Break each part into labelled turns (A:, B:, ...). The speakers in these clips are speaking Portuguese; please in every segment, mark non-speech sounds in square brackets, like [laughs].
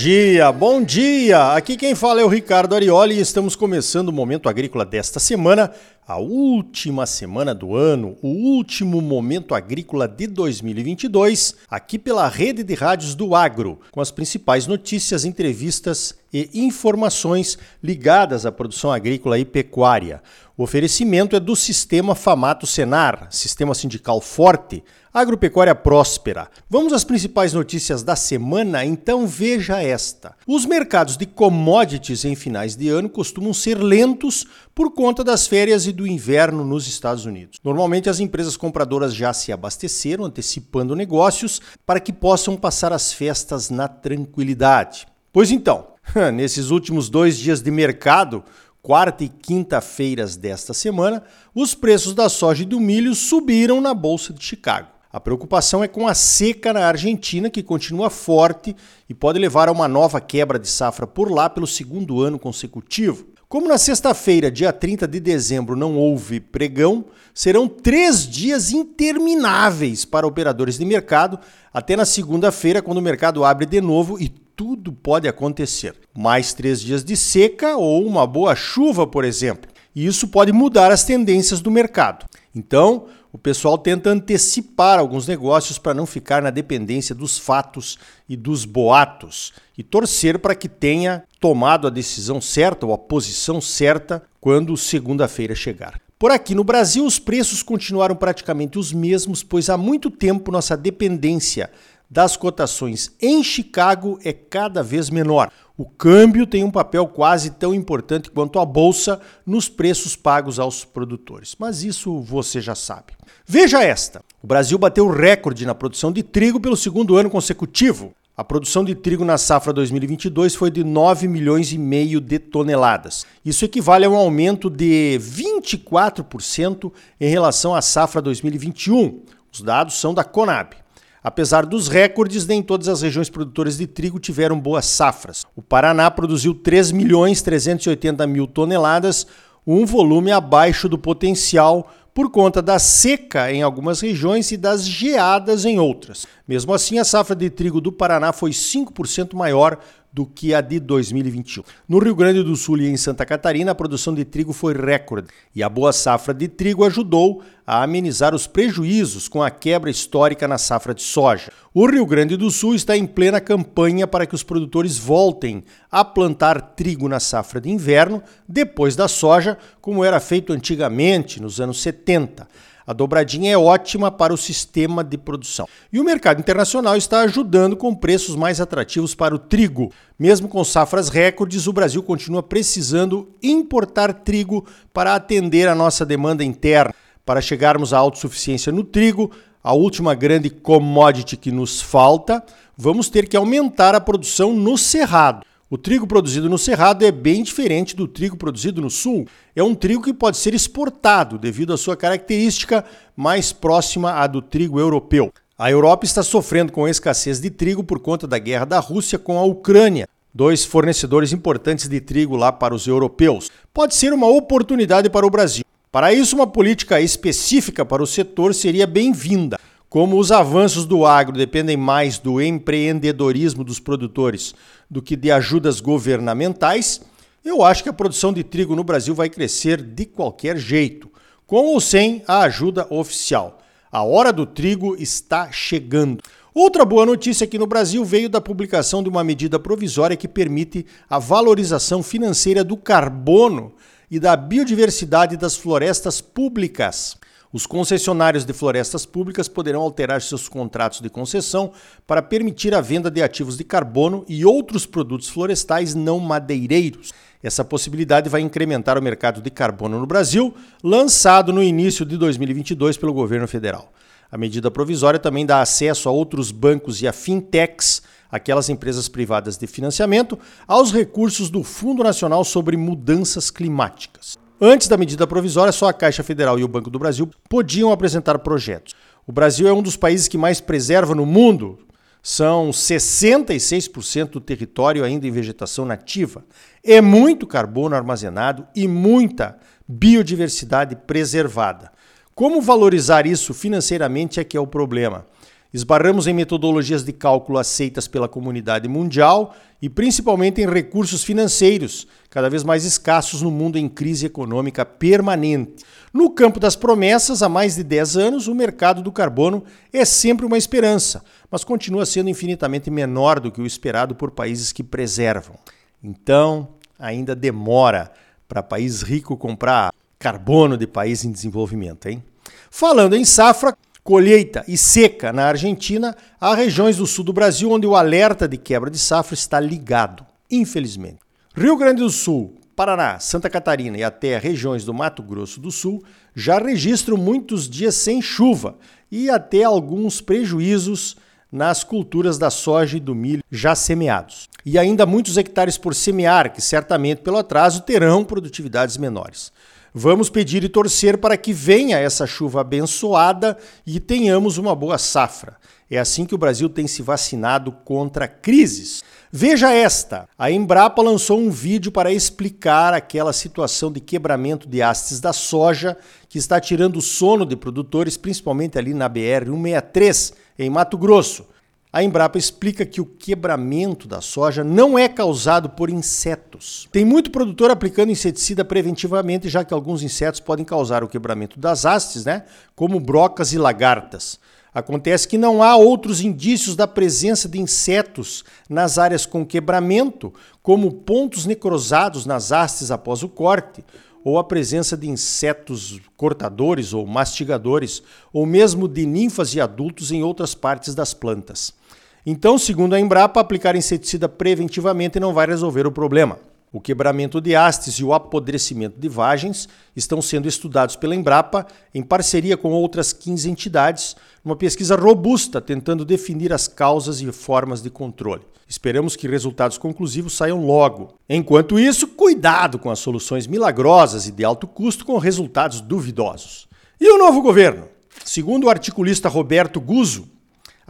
A: dia, bom dia! Aqui quem fala é o Ricardo Arioli e estamos começando o Momento Agrícola desta semana, a última semana do ano, o último Momento Agrícola de 2022, aqui pela rede de rádios do Agro, com as principais notícias, entrevistas e informações ligadas à produção agrícola e pecuária. O oferecimento é do Sistema Famato Senar, sistema sindical forte, agropecuária próspera. Vamos às principais notícias da semana? Então veja esta. Os mercados de commodities em finais de ano costumam ser lentos por conta das férias e do inverno nos Estados Unidos. Normalmente as empresas compradoras já se abasteceram, antecipando negócios para que possam passar as festas na tranquilidade. Pois então, [laughs] nesses últimos dois dias de mercado, quarta e quinta-feiras desta semana, os preços da soja e do milho subiram na Bolsa de Chicago. A preocupação é com a seca na Argentina, que continua forte e pode levar a uma nova quebra de safra por lá pelo segundo ano consecutivo. Como na sexta-feira, dia 30 de dezembro, não houve pregão, serão três dias intermináveis para operadores de mercado, até na segunda-feira, quando o mercado abre de novo e tudo pode acontecer. Mais três dias de seca ou uma boa chuva, por exemplo. E isso pode mudar as tendências do mercado. Então, o pessoal tenta antecipar alguns negócios para não ficar na dependência dos fatos e dos boatos e torcer para que tenha tomado a decisão certa ou a posição certa quando segunda-feira chegar. Por aqui no Brasil, os preços continuaram praticamente os mesmos, pois há muito tempo nossa dependência das cotações em Chicago é cada vez menor. O câmbio tem um papel quase tão importante quanto a bolsa nos preços pagos aos produtores, mas isso você já sabe. Veja esta: o Brasil bateu recorde na produção de trigo pelo segundo ano consecutivo. A produção de trigo na safra 2022 foi de 9 milhões e meio de toneladas. Isso equivale a um aumento de 24% em relação à safra 2021. Os dados são da Conab. Apesar dos recordes, nem todas as regiões produtoras de trigo tiveram boas safras. O Paraná produziu 3 milhões 380 mil toneladas, um volume abaixo do potencial por conta da seca em algumas regiões e das geadas em outras. Mesmo assim, a safra de trigo do Paraná foi 5% maior do que a de 2021. No Rio Grande do Sul e em Santa Catarina, a produção de trigo foi recorde e a boa safra de trigo ajudou a amenizar os prejuízos com a quebra histórica na safra de soja. O Rio Grande do Sul está em plena campanha para que os produtores voltem a plantar trigo na safra de inverno, depois da soja, como era feito antigamente, nos anos 70. A dobradinha é ótima para o sistema de produção. E o mercado internacional está ajudando com preços mais atrativos para o trigo. Mesmo com safras recordes, o Brasil continua precisando importar trigo para atender a nossa demanda interna. Para chegarmos à autossuficiência no trigo, a última grande commodity que nos falta, vamos ter que aumentar a produção no cerrado. O trigo produzido no Cerrado é bem diferente do trigo produzido no Sul. É um trigo que pode ser exportado devido à sua característica mais próxima à do trigo europeu. A Europa está sofrendo com a escassez de trigo por conta da guerra da Rússia com a Ucrânia, dois fornecedores importantes de trigo lá para os europeus. Pode ser uma oportunidade para o Brasil. Para isso, uma política específica para o setor seria bem-vinda. Como os avanços do agro dependem mais do empreendedorismo dos produtores do que de ajudas governamentais, eu acho que a produção de trigo no Brasil vai crescer de qualquer jeito, com ou sem a ajuda oficial. A hora do trigo está chegando. Outra boa notícia aqui no Brasil veio da publicação de uma medida provisória que permite a valorização financeira do carbono e da biodiversidade das florestas públicas. Os concessionários de florestas públicas poderão alterar seus contratos de concessão para permitir a venda de ativos de carbono e outros produtos florestais não madeireiros. Essa possibilidade vai incrementar o mercado de carbono no Brasil, lançado no início de 2022 pelo governo federal. A medida provisória também dá acesso a outros bancos e a fintechs, aquelas empresas privadas de financiamento, aos recursos do Fundo Nacional sobre Mudanças Climáticas. Antes da medida provisória, só a Caixa Federal e o Banco do Brasil podiam apresentar projetos. O Brasil é um dos países que mais preserva no mundo. São 66% do território ainda em vegetação nativa. É muito carbono armazenado e muita biodiversidade preservada. Como valorizar isso financeiramente é que é o problema. Esbarramos em metodologias de cálculo aceitas pela comunidade mundial e principalmente em recursos financeiros, cada vez mais escassos no mundo em crise econômica permanente. No campo das promessas, há mais de 10 anos, o mercado do carbono é sempre uma esperança, mas continua sendo infinitamente menor do que o esperado por países que preservam. Então, ainda demora para país rico comprar carbono de país em desenvolvimento, hein? Falando em safra, colheita e seca na Argentina, há regiões do sul do Brasil onde o alerta de quebra de safra está ligado, infelizmente. Rio Grande do Sul, Paraná, Santa Catarina e até regiões do Mato Grosso do Sul já registram muitos dias sem chuva e até alguns prejuízos nas culturas da soja e do milho já semeados. E ainda muitos hectares por semear, que certamente pelo atraso terão produtividades menores. Vamos pedir e torcer para que venha essa chuva abençoada e tenhamos uma boa safra. É assim que o Brasil tem se vacinado contra crises. Veja esta: a Embrapa lançou um vídeo para explicar aquela situação de quebramento de hastes da soja que está tirando o sono de produtores, principalmente ali na BR 163, em Mato Grosso. A Embrapa explica que o quebramento da soja não é causado por insetos. Tem muito produtor aplicando inseticida preventivamente, já que alguns insetos podem causar o quebramento das hastes, né? como brocas e lagartas. Acontece que não há outros indícios da presença de insetos nas áreas com quebramento, como pontos necrosados nas hastes após o corte, ou a presença de insetos cortadores ou mastigadores, ou mesmo de ninfas e adultos em outras partes das plantas. Então, segundo a Embrapa, aplicar inseticida preventivamente não vai resolver o problema. O quebramento de hastes e o apodrecimento de vagens estão sendo estudados pela Embrapa em parceria com outras 15 entidades, numa pesquisa robusta tentando definir as causas e formas de controle. Esperamos que resultados conclusivos saiam logo. Enquanto isso, cuidado com as soluções milagrosas e de alto custo com resultados duvidosos. E o novo governo? Segundo o articulista Roberto Guzzo,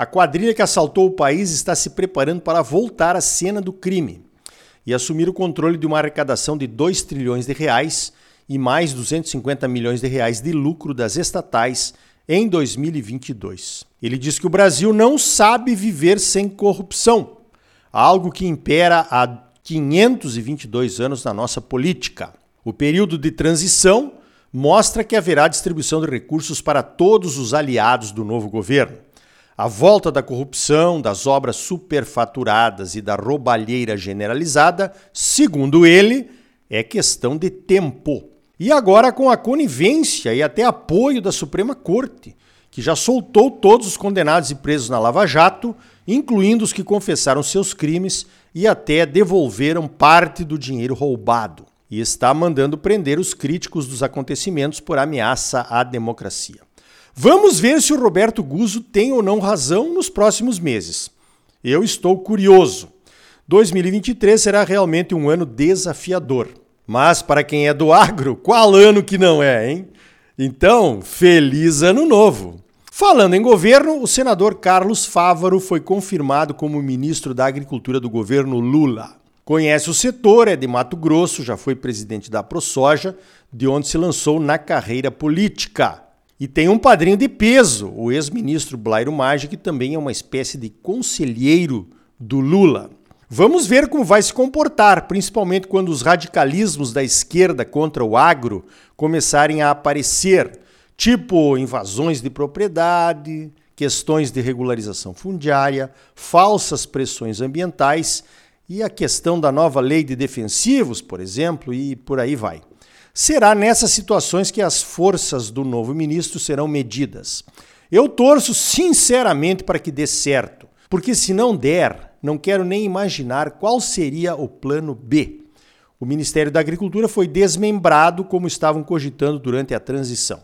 A: a quadrilha que assaltou o país está se preparando para voltar à cena do crime e assumir o controle de uma arrecadação de 2 trilhões de reais e mais 250 milhões de reais de lucro das estatais em 2022. Ele diz que o Brasil não sabe viver sem corrupção, algo que impera há 522 anos na nossa política. O período de transição mostra que haverá distribuição de recursos para todos os aliados do novo governo. A volta da corrupção, das obras superfaturadas e da roubalheira generalizada, segundo ele, é questão de tempo. E agora com a conivência e até apoio da Suprema Corte, que já soltou todos os condenados e presos na Lava Jato, incluindo os que confessaram seus crimes e até devolveram parte do dinheiro roubado. E está mandando prender os críticos dos acontecimentos por ameaça à democracia. Vamos ver se o Roberto Guzzo tem ou não razão nos próximos meses. Eu estou curioso. 2023 será realmente um ano desafiador. Mas para quem é do agro, qual ano que não é, hein? Então, feliz ano novo! Falando em governo, o senador Carlos Fávaro foi confirmado como ministro da Agricultura do governo Lula. Conhece o setor, é de Mato Grosso, já foi presidente da ProSoja, de onde se lançou na carreira política. E tem um padrinho de peso, o ex-ministro Blairo Maggi, que também é uma espécie de conselheiro do Lula. Vamos ver como vai se comportar, principalmente quando os radicalismos da esquerda contra o agro começarem a aparecer, tipo invasões de propriedade, questões de regularização fundiária, falsas pressões ambientais e a questão da nova lei de defensivos, por exemplo, e por aí vai. Será nessas situações que as forças do novo ministro serão medidas. Eu torço sinceramente para que dê certo, porque se não der, não quero nem imaginar qual seria o plano B. O Ministério da Agricultura foi desmembrado como estavam cogitando durante a transição.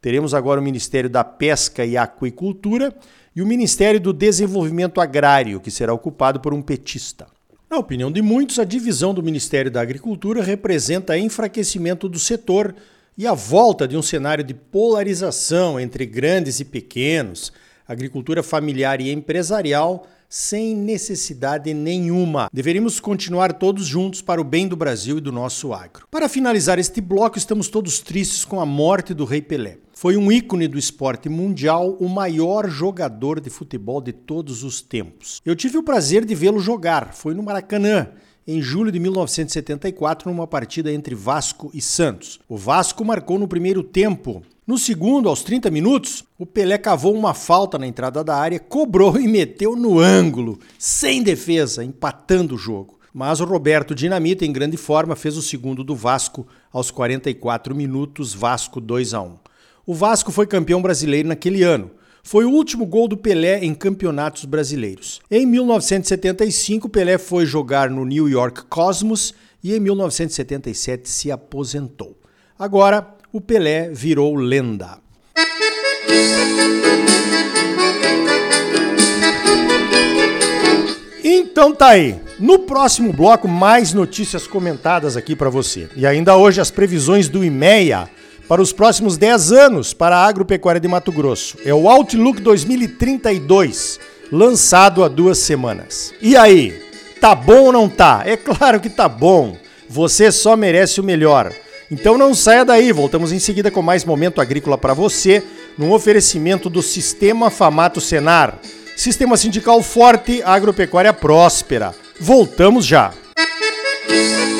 A: Teremos agora o Ministério da Pesca e Aquicultura e o Ministério do Desenvolvimento Agrário, que será ocupado por um petista. Na opinião de muitos, a divisão do Ministério da Agricultura representa enfraquecimento do setor e a volta de um cenário de polarização entre grandes e pequenos, agricultura familiar e empresarial, sem necessidade nenhuma. Deveríamos continuar todos juntos para o bem do Brasil e do nosso agro. Para finalizar este bloco, estamos todos tristes com a morte do Rei Pelé. Foi um ícone do esporte mundial, o maior jogador de futebol de todos os tempos. Eu tive o prazer de vê-lo jogar, foi no Maracanã, em julho de 1974, numa partida entre Vasco e Santos. O Vasco marcou no primeiro tempo. No segundo, aos 30 minutos, o Pelé cavou uma falta na entrada da área, cobrou [laughs] e meteu no ângulo, sem defesa, empatando o jogo. Mas o Roberto Dinamita, em grande forma, fez o segundo do Vasco aos 44 minutos, Vasco 2 a 1. O Vasco foi campeão brasileiro naquele ano. Foi o último gol do Pelé em campeonatos brasileiros. Em 1975, Pelé foi jogar no New York Cosmos e em 1977 se aposentou. Agora, o Pelé virou lenda. Então tá aí. No próximo bloco, mais notícias comentadas aqui para você. E ainda hoje as previsões do IMEA para os próximos 10 anos para a agropecuária de Mato Grosso. É o Outlook 2032, lançado há duas semanas. E aí, tá bom ou não tá? É claro que tá bom. Você só merece o melhor. Então não saia daí, voltamos em seguida com mais momento agrícola para você, num oferecimento do Sistema Famato Senar. Sistema sindical forte, agropecuária próspera. Voltamos já. Música